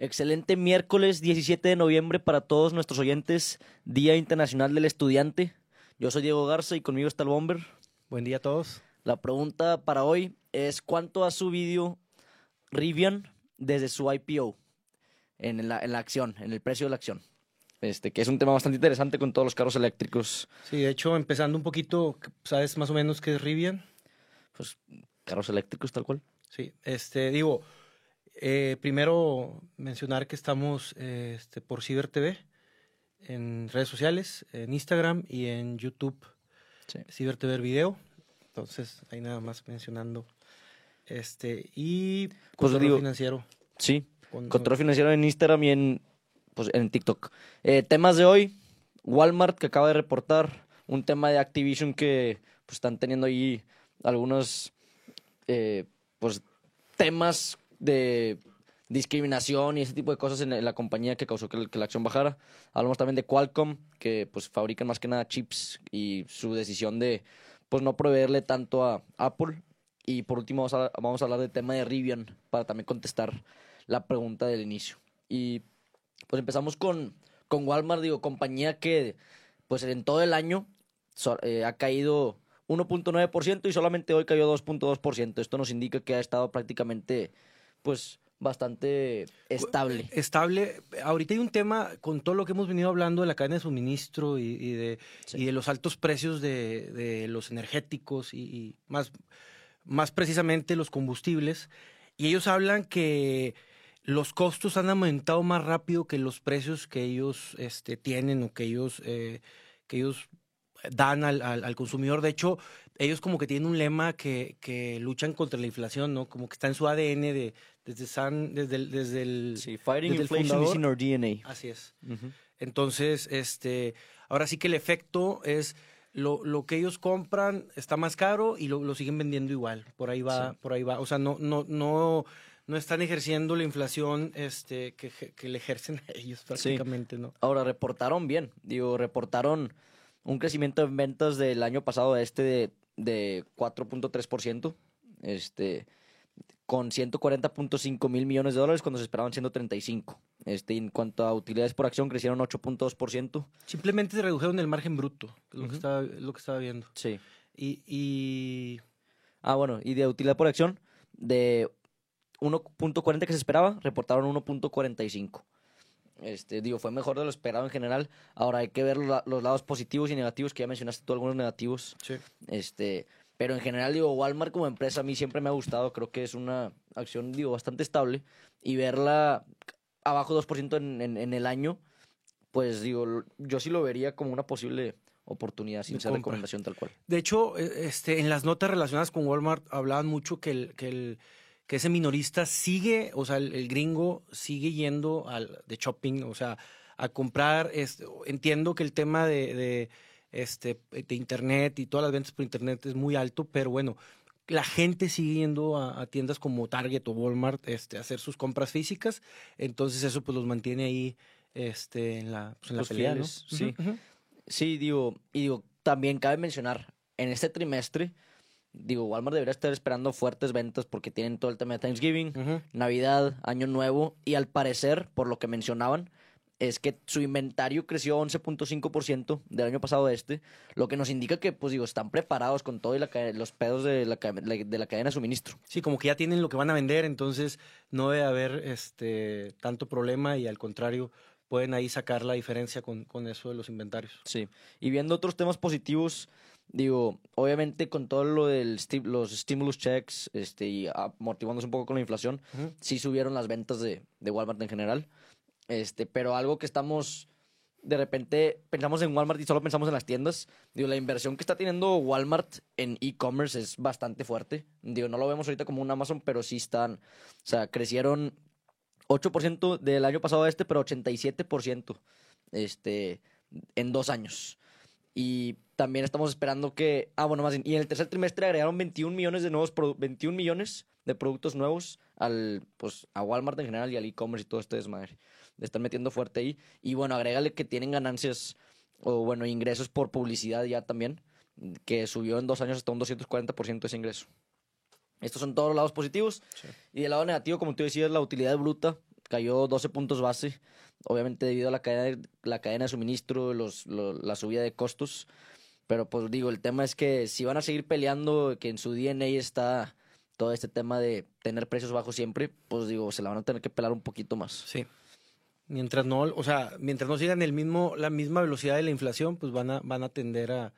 Excelente miércoles 17 de noviembre para todos nuestros oyentes, Día Internacional del Estudiante. Yo soy Diego Garza y conmigo está el Bomber. Buen día a todos. La pregunta para hoy es ¿cuánto ha subido Rivian desde su IPO en la, en la acción, en el precio de la acción? Este, que es un tema bastante interesante con todos los carros eléctricos. Sí, de hecho, empezando un poquito, ¿sabes más o menos qué es Rivian? Pues carros eléctricos tal cual. Sí, este, digo, eh, primero mencionar que estamos eh, este, por Ciber TV en redes sociales, en Instagram y en YouTube. Sí. Ciber TV Video. Entonces, ahí nada más mencionando. Este, y Pues digo- financiero. Sí, con- control financiero en Instagram y en, pues, en TikTok. Eh, temas de hoy, Walmart que acaba de reportar un tema de Activision que pues, están teniendo ahí algunos eh, pues, temas de discriminación y ese tipo de cosas en, la compañía que causó que, la acción bajara. Hablamos también de Qualcomm, que pues fabrican más que nada chips y su decisión de pues no proveerle tanto a Apple. Y por último vamos a, vamos a hablar del tema de Rivian para también contestar la pregunta del inicio. Y pues empezamos con, con Walmart, digo, compañía que pues en todo el año eh, ha caído 1.9% y solamente hoy cayó 2.2%. Esto nos indica que ha estado prácticamente pues bastante estable. Estable. Ahorita hay un tema con todo lo que hemos venido hablando de la cadena de suministro y, y de, Sí. y de los altos precios de, de los energéticos y, y más, más precisamente los combustibles. Y ellos hablan que los costos han aumentado más rápido que los precios que ellos este, tienen o que ellos, eh, que ellos dan al, al- al consumidor. De hecho, ellos como que tienen un lema que, que luchan contra la inflación, ¿no? Como que está en su ADN de, desde, San, desde el... Desde el Sí, fighting desde el inflation is fundador. in our DNA. Así es. Entonces, este, ahora sí que el efecto es lo, lo que ellos compran está más caro y lo, lo siguen vendiendo igual. Por ahí va, Sí. por ahí va. O sea, no, no, no, no están ejerciendo la inflación este, que, que le ejercen a ellos prácticamente, ¿no? Ahora, reportaron bien. Digo, reportaron un crecimiento en ventas del año pasado a este de, de 4.3%. Este, con 140.5 mil millones de dólares cuando se esperaban 135. Este, en cuanto a utilidades por acción, crecieron 8.2%. Simplemente se redujeron el margen bruto, lo, que estaba, lo que estaba viendo. Sí. Y, y Ah, bueno, y de utilidad por acción, de 1.40 que se esperaba, reportaron 1.45. Este, digo, fue mejor de lo esperado en general. Ahora hay que ver los lados positivos y negativos, que ya mencionaste tú algunos negativos. sí. Este, pero en general, digo, Walmart como empresa a mí siempre me ha gustado. Creo que es una acción, digo, bastante estable. Y verla abajo 2% en, en, en el año, pues digo, yo sí lo vería como una posible oportunidad, sin ser recomendación tal cual. De hecho, eh, este, en las notas relacionadas con Walmart hablaban mucho que, el, que, el, que ese minorista sigue, o sea, el, el gringo sigue yendo al, de shopping, o sea, a comprar. Este, entiendo que el tema de, de, este, de internet y todas las ventas por internet es muy alto, pero bueno, la gente sigue yendo a, a tiendas como Target o Walmart este, a hacer sus compras físicas, entonces eso pues los mantiene ahí este, en la, pues, en la Los pelea, ¿no? sí. Sí, digo, y digo, también cabe mencionar, en este trimestre, digo, Walmart debería estar esperando fuertes ventas porque tienen todo el tema de Thanksgiving. Navidad, Año Nuevo, y al parecer, por lo que mencionaban, es que su inventario creció 11.5% del año pasado a este, lo que nos indica que, pues digo, están preparados con todo y la los pedos de la, ca- de la cadena de suministro. Sí, como que ya tienen lo que van a vender, entonces no debe haber este tanto problema y al contrario, pueden ahí sacar la diferencia con, con eso de los inventarios. Sí. Y viendo otros temas positivos, digo, obviamente con todo lo del los stimulus checks, este, y amortiguándose un poco con la inflación, Ujú. sí subieron las ventas de, de Walmart en general. Este, pero algo que estamos, de repente, pensamos en Walmart y solo pensamos en las tiendas. Digo, la inversión que está teniendo Walmart en e-commerce es bastante fuerte. Digo, no lo vemos ahorita como un Amazon, pero sí están, o sea, crecieron 8% del año pasado a este, pero 87% este, en dos años. Y también estamos esperando que, ah, bueno, más bien, y en el tercer trimestre agregaron 21 millones de nuevos, produ- 21 millones de productos nuevos al, pues, a Walmart en general y al e-commerce y todo este desmadre. Le están metiendo fuerte ahí. Y bueno, agrégale que tienen ganancias o bueno, ingresos por publicidad ya también, que subió en dos años hasta un 240% ese ingreso. Estos son todos los lados positivos. Sí. Y del lado negativo, como tú decías, la utilidad bruta cayó 12 puntos base, obviamente debido a la cadena, la cadena de suministro, los, la subida de costos. Pero pues digo, el tema es que si van a seguir peleando, que en su DNA está todo este tema de tener precios bajos siempre, pues digo, se la van a tener que pelar un poquito más. Sí. Mientras no, o sea, mientras no sigan el mismo, la misma velocidad de la inflación, pues van a, van a tender a,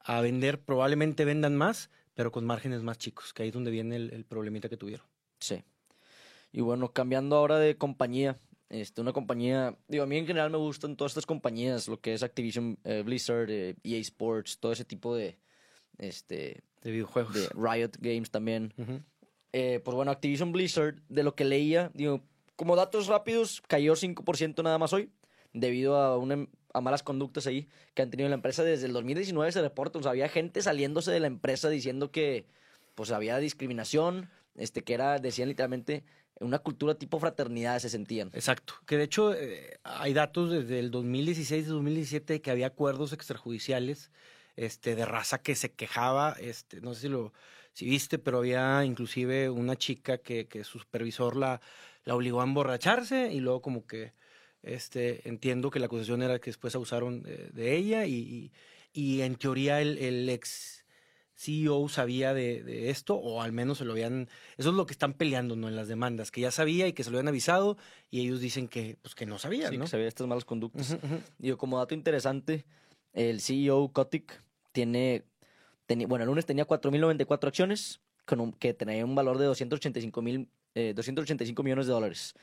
a vender, probablemente vendan más, pero con márgenes más chicos, que ahí es donde viene el, el problemita que tuvieron. Sí. Y bueno, cambiando ahora de compañía, este, una compañía, digo, a mí en general me gustan todas estas compañías, lo que es Activision, eh, Blizzard, EA eh, e Sports, todo ese tipo de, este, de videojuegos. De Riot Games también. Eh, pues bueno, Activision Blizzard, de lo que leía, digo, como datos rápidos, cayó 5% nada más hoy, debido a, una, a malas conductas ahí que han tenido la empresa desde el 2019 se reporta. O sea, había gente saliéndose de la empresa diciendo que pues había discriminación, este, que era, decían literalmente, una cultura tipo fraternidad se sentían. Exacto. Que de hecho eh, hay datos desde el 2016 2017 que había acuerdos extrajudiciales este, de raza que se quejaba, este, no sé si lo si viste, pero había inclusive una chica que, que su supervisor la, la obligó a emborracharse y luego como que este, entiendo que la acusación era que después abusaron de, ella y, y, en teoría el, el ex CEO sabía de, esto, o al menos se lo habían. Eso es lo que están peleando, ¿no? En las demandas, que ya sabía y que se lo habían avisado, y ellos dicen que, pues, que no sabían, sí, que sabía estas malas conductas. Digo, como dato interesante, el CEO Kotick tiene. bueno, el lunes tenía 4.094 acciones, con que tenía un valor de 285, mil, 285 eh, millones de dólares.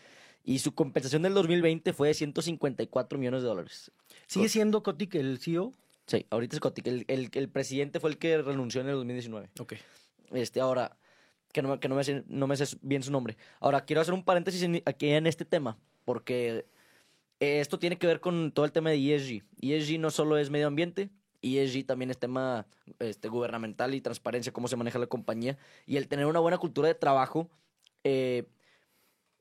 Y su compensación del 2020 fue de 154 millones de dólares. ¿Sigue siendo Kotick el CEO? Sí, ahorita es Kotick. El, el, presidente fue el que renunció en el 2019. Ok. Este, ahora, que no, que no, me, sé, no me sé bien su nombre. Ahora, quiero hacer un paréntesis aquí en este tema, porque esto tiene que ver con todo el tema de ESG. ESG no solo es medio ambiente, ESG también es tema este, gubernamental y transparencia, cómo se maneja la compañía. Y el tener una buena cultura de trabajo, eh,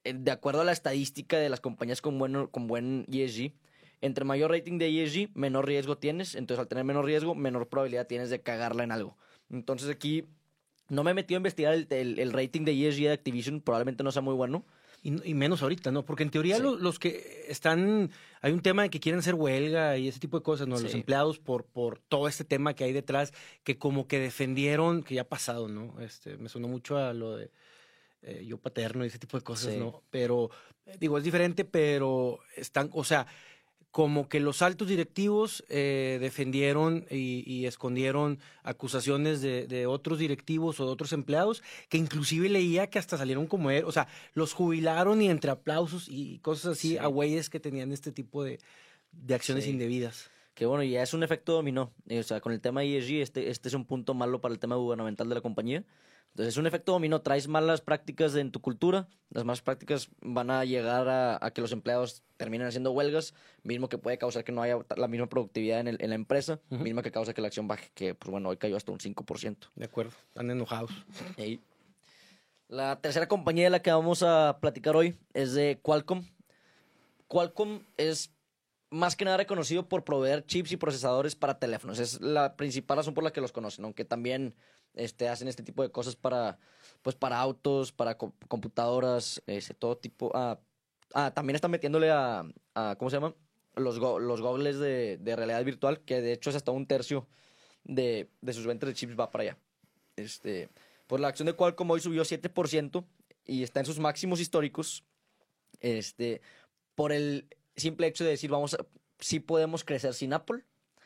de acuerdo a la estadística de las compañías con, bueno, con buen ESG, entre mayor rating de ESG, menor riesgo tienes. Entonces, al tener menor riesgo, menor probabilidad tienes de cagarla en algo. Entonces, aquí no me he metido a investigar el, rating de ESG de Activision. Probablemente no sea muy bueno. Y, menos ahorita, ¿no? Porque en teoría los, que están, hay un tema de que quieren hacer huelga y ese tipo de cosas, ¿no? Los empleados por, por todo este tema que hay detrás, que como que defendieron, que ya ha pasado, ¿no? Este, me sonó mucho a lo de eh, yo paterno y ese tipo de cosas, ¿no? Pero, digo, es diferente, pero están, o sea, como que los altos directivos eh, defendieron y, escondieron acusaciones de, otros directivos o de otros empleados, que inclusive leía que hasta salieron como él, o sea, los jubilaron y entre aplausos y cosas así a güeyes que tenían este tipo de, acciones indebidas. Que bueno, ya es un efecto dominó. Eh, o sea, con el tema ESG, este, este es un punto malo para el tema gubernamental de la compañía. Entonces es un efecto dominó, traes malas prácticas en tu cultura, las malas prácticas van a llegar a, que los empleados terminen haciendo huelgas, mismo que puede causar que no haya la misma productividad en, la empresa, mismo que causa que la acción baje, que pues bueno, hoy cayó hasta un 5%. De acuerdo, están enojados. La tercera compañía de la que vamos a platicar hoy es de Qualcomm. Qualcomm es más que nada reconocido por proveer chips y procesadores para teléfonos. Es la principal razón por la que los conocen, aunque también este, hacen este tipo de cosas para, pues, para autos, para computadoras, ese, todo tipo. Ah, ah, también están metiéndole a, a ¿cómo se llama? Los, los goggles de, de, realidad virtual, que de hecho es hasta un tercio de, de sus ventas de chips va para allá. Este, pues la acción de Qualcomm hoy subió 7% y está en sus máximos históricos. Este, por el simple hecho de decir, vamos a, sí podemos crecer sin Apple.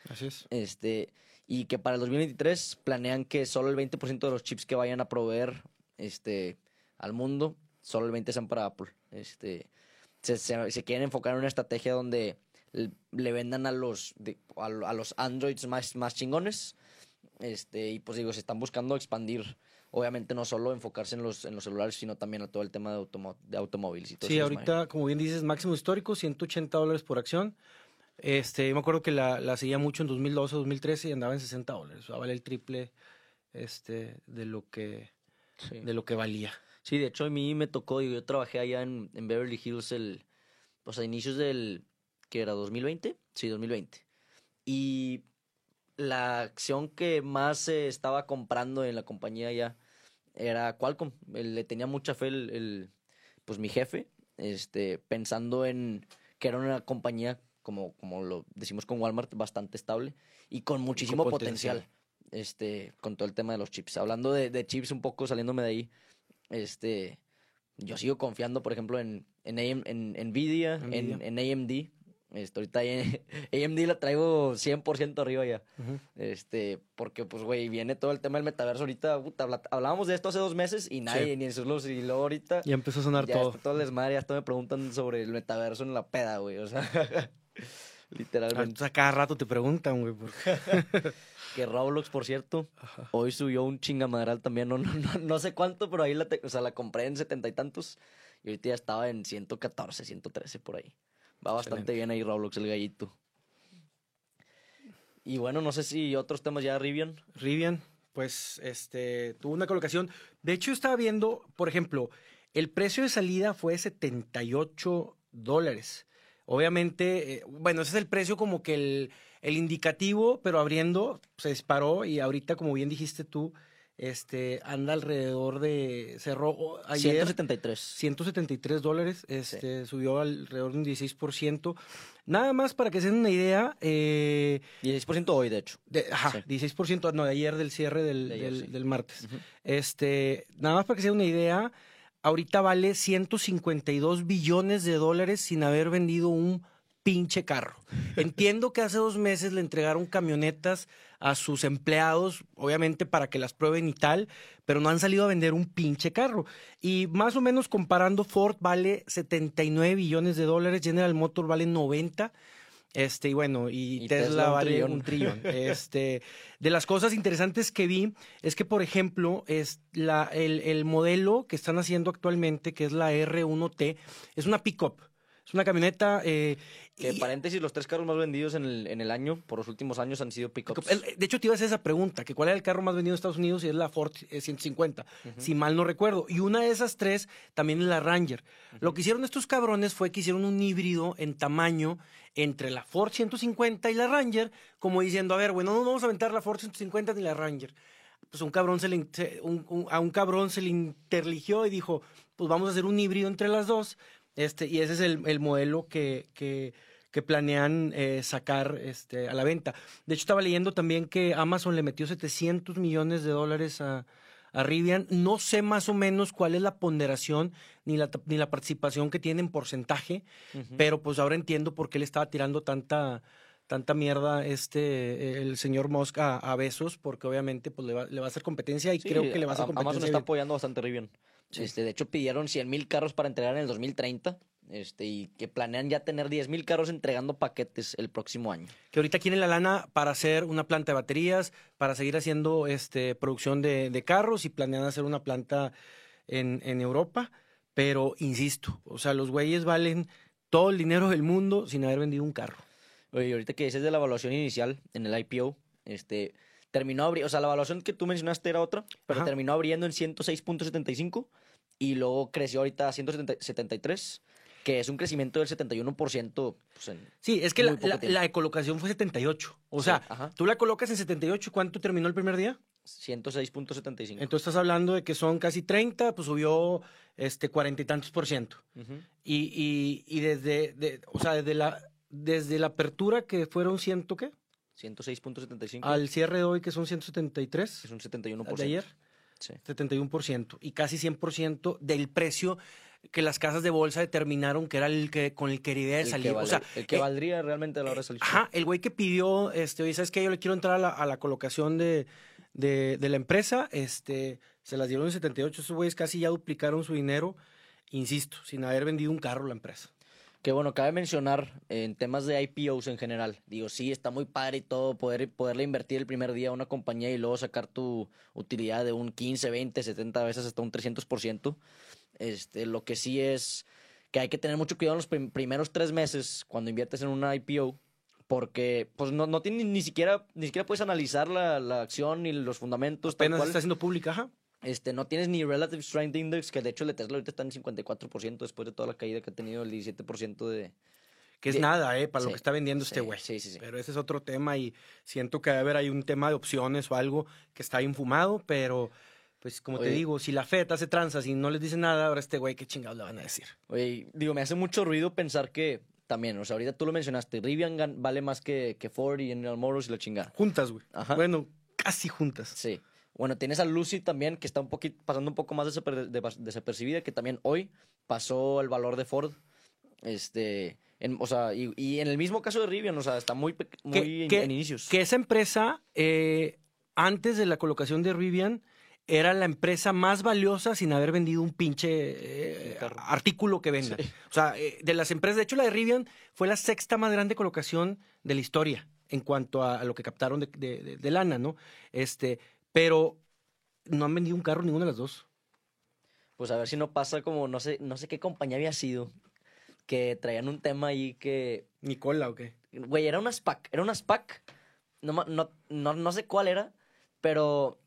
Así es. Este, y que para el 2023 planean que solo el 20% de los chips que vayan a proveer este, al mundo, solo el 20% sean para Apple. Este, se, se, quieren enfocar en una estrategia donde le, vendan a los, a, los Androids más, más chingones. Este, y pues digo, se están buscando expandir obviamente no solo enfocarse en los, en los celulares, sino también a todo el tema de, de automóviles y todo Sí, ahorita, como bien dices, máximo histórico, 180 dólares por acción. Este, yo me acuerdo que la, la seguía mucho en 2012, 2013 y andaba en 60 dólares. O sea, vale el triple este, de, lo que, de lo que valía. Sí, de hecho a mí me tocó, yo trabajé allá en, en Beverly Hills el, pues a inicios del, que era 2020, sí, 2020. Y la acción que más se estaba comprando en la compañía ya era Qualcomm. le tenía mucha fe el, pues mi jefe este, pensando en que era una compañía, como, como lo decimos con Walmart, bastante estable y con muchísimo Con potencial. potencial. Este, con todo el tema de los chips. Hablando de, de chips un poco, saliéndome de ahí, este, yo sigo confiando, por ejemplo, en, en, AM en Nvidia, En, Nvidia. en AMD. Este, ahorita ahí- AMD la traigo 100% arriba ya. Ujú. Este, porque pues, güey, viene todo el tema del metaverso ahorita. puta, hablábamos de esto hace dos meses y nadie, ni en sus luces. Y luego ahorita Ya empezó a sonar ya todo. todo el desmadre. Ya hasta me preguntan sobre el metaverso en la peda, güey. O sea, literalmente. sea, cada rato te preguntan, güey. Que Roblox, por cierto, hoy subió un chingamadral también. No, no, no, no sé cuánto, pero ahí la, te- o sea, la compré en setenta y tantos. Y ahorita ya estaba en 114, 113 por ahí. Va bastante Excelente. bien ahí Roblox, el gallito. Y bueno, no sé si otros temas ya Rivian. Rivian, pues, este, tuvo una colocación. De hecho, estaba viendo, por ejemplo, el precio de salida fue 78 dólares. Obviamente, eh, bueno, ese es el precio como que el, el indicativo, pero abriendo se disparó y ahorita, como bien dijiste tú, este, anda alrededor de, cerró oh, ayer 173. 173 dólares, este, subió alrededor de un 16%. Nada más para que se den una idea, eh, 16% hoy, de hecho. de, ajá, Sí. 16%, no, de ayer del cierre del, De ayer, del- sí. del martes. Este, nada más para que se den una idea, ahorita vale 152 billones de dólares sin haber vendido un pinche carro. Entiendo que hace dos meses le entregaron camionetas a sus empleados, obviamente para que las prueben y tal, pero no han salido a vender un pinche carro. Y más o menos comparando, Ford vale 79 billones de dólares, General Motors vale 90. Este, y bueno, y, Y Tesla, vale un trillón. Este, de las cosas interesantes que vi es que, por ejemplo, es la, el, el modelo que están haciendo actualmente, que es la R1T, es una pickup. Es una camioneta. eh, Que y- paréntesis, los tres carros más vendidos en el, en el año, por los últimos años, han sido pickups. de hecho, te iba a hacer esa pregunta, que cuál era el carro más vendido en Estados Unidos y es la Ford eh, 150, si mal no recuerdo. Y una de esas tres también es la Ranger. Lo que hicieron estos cabrones fue que hicieron un híbrido en tamaño entre la Ford 150 y la Ranger, como diciendo, a ver, bueno, no vamos a aventar la Ford 150 ni la Ranger. Pues un cabrón se le, un- un- a un cabrón se le interligió y dijo, pues vamos a hacer un híbrido entre las dos. Este, y ese es el, el modelo que, que, que planean eh, sacar este, a la venta. De hecho, estaba leyendo también que Amazon le metió 700 millones de dólares a, a Rivian. No sé más o menos cuál es la ponderación ni la, ni la participación que tiene en porcentaje, pero pues ahora entiendo por qué le estaba tirando tanta tanta mierda este el señor Musk a, a Besos porque obviamente pues le va, le va a hacer competencia y Sí, creo que le va a hacer competencia Amazon está apoyando bastante Rivian. Sí. Este, de hecho, pidieron 100 mil carros para entregar en el 2030. Este, y que planean ya tener 10 mil carros entregando paquetes el próximo año. que ahorita quieren la lana para hacer una planta de baterías, para seguir haciendo este, producción de, de carros y planean hacer una planta en, en Europa. Pero insisto, o sea, los güeyes valen todo el dinero del mundo sin haber vendido un carro. Oye, ahorita que dices de la evaluación inicial en el IPO, este, terminó abriendo, o sea, la evaluación que tú mencionaste era otra, pero Ajá. terminó abriendo en 106.75 y luego creció ahorita a 173, que es un crecimiento del 71%. Pues, en, Sí, es que la, la, la colocación fue 78. O Sí, sea, ajá. tú la colocas en 78 y ¿cuánto terminó el primer día? 106.75. Entonces estás hablando de que son casi 30, pues subió este cuarenta y tantos por ciento. Y, y, y desde, de- o sea, desde la, desde la apertura que fueron ciento qué, 106.75 al cierre de hoy que son 173 es un 71%. de ayer, Sí. 71% y casi 100% del precio que las casas de bolsa determinaron que era el que con el que debía de El salir. que, o sea, el que eh, valdría realmente a la hora de salir. Ajá, el güey que pidió, este, oye, ¿sabes qué? Yo le quiero entrar a la, a la colocación de, de, de la empresa, este, se las dieron en 78, esos güeyes casi ya duplicaron su dinero, insisto, sin haber vendido un carro la empresa. Que bueno, cabe mencionar en temas de IPOs en general. Digo, sí, está muy padre y todo poder, poderle invertir el primer día a una compañía y luego sacar tu utilidad de un 15, 20, 70 veces hasta un 300%. Este, lo que sí es que hay que tener mucho cuidado en los prim- primeros tres meses cuando inviertes en una IPO. Porque pues no, no tiene ni siquiera, ni siquiera puedes analizar la, la acción ni los fundamentos. tal Apenas cual. está siendo pública, ajá. Este, no tienes ni Relative Strength Index, que de hecho el de Tesla ahorita está en 54% después de toda la caída que ha tenido el 17% de... Que es De- nada, ¿eh? Para lo que está vendiendo sí, este güey. sí, sí, sí. Pero ese es otro tema y siento que debe haber ahí un tema de opciones o algo que está infumado, pero, pues como Oye. te digo, si la FED hace tranzas y no les dice nada, ahora este güey, qué chingados le van a decir. Oye, digo, me hace mucho ruido pensar que también, o sea, ahorita tú lo mencionaste, Rivian vale más que, que Ford y General Motors y la chingada. Juntas, güey. Ajá. Bueno, casi juntas. Sí. Bueno, tienes a Lucy también, que está un poquito, pasando un poco más desaper- de- desapercibida, que también hoy pasó el valor de Ford. Este, en- o sea, y, y en el mismo caso de Rivian, o sea, está muy, muy Que- en, que- en inicios. Que esa empresa, eh, antes de la colocación de Rivian, era la empresa más valiosa sin haber vendido un pinche eh, artículo que venda. Sí. O sea, eh, de las empresas, de hecho la de Rivian fue la sexta más grande colocación de la historia en cuanto a, a lo que captaron de, de- de- de lana, ¿no? Este, pero no han vendido un carro ninguna de las dos. Pues a ver si no pasa como, no sé, no sé qué compañía había sido, que traían un tema ahí que Nicola, ¿o qué? Güey, era una SPAC. Era una SPAC. No, no, no, no sé cuál era, pero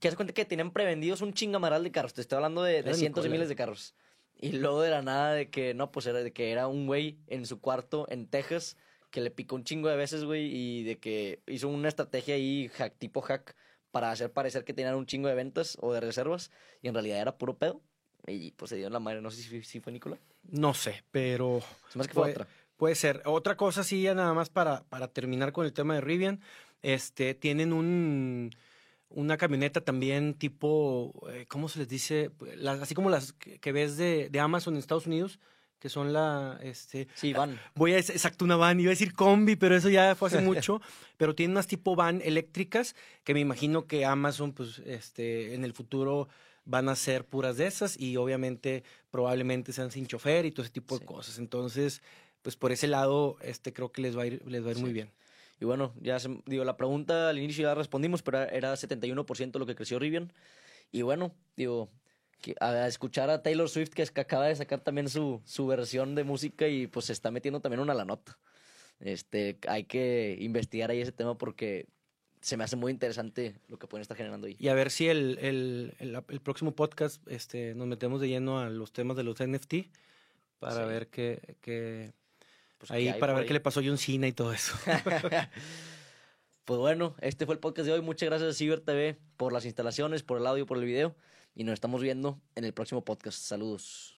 que das cuenta que tenían prevendidos un chingamaral de carros. Te estoy hablando de, de cientos y miles de carros. Y luego de la nada de que, no, pues era de que era un güey en su cuarto en Texas que le picó un chingo de veces, güey, y de que hizo una estrategia ahí, hack, tipo hack, para hacer parecer que tenían un chingo de ventas o de reservas, y en realidad era puro pedo. Y pues se dio en la madre, no sé si, si fue Nicola. No sé, pero me hace que fue Fue- otra. Puede ser. Otra cosa, sí, ya nada más para, para terminar con el tema de Rivian. Este, tienen un, una camioneta también tipo, eh, ¿cómo se les dice? Las- así como las que, que ves de, de Amazon en Estados Unidos, que son la, este, Sí, van. voy a exacto, una van, iba a decir combi, pero eso ya fue hace mucho, pero tienen unas tipo van eléctricas que me imagino que Amazon, pues, este, en el futuro van a ser puras de esas y obviamente probablemente sean sin chofer y todo ese tipo Sí. de cosas. Entonces, pues por ese lado, este creo que les va a ir, les va a ir muy Sí. bien. Y bueno, ya se- digo, la pregunta al inicio ya respondimos, pero era 71% lo que creció Rivian. Y bueno, digo, a escuchar a Taylor Swift que, es que acaba de sacar también su, su versión de música y pues se está metiendo también una la nota. Este, hay que investigar ahí ese tema porque se me hace muy interesante lo que pueden estar generando ahí. Y a ver si el, el, el, el próximo podcast este, nos metemos de lleno a los temas de los NFT para Sí. ver qué, qué- Pues, ahí, ¿qué hay para ver qué le pasó a John Cena y todo eso. Pues bueno, este fue el podcast de hoy. Muchas gracias a Ciber TV por las instalaciones, por el audio, por el video. Y nos estamos viendo en el próximo podcast. Saludos.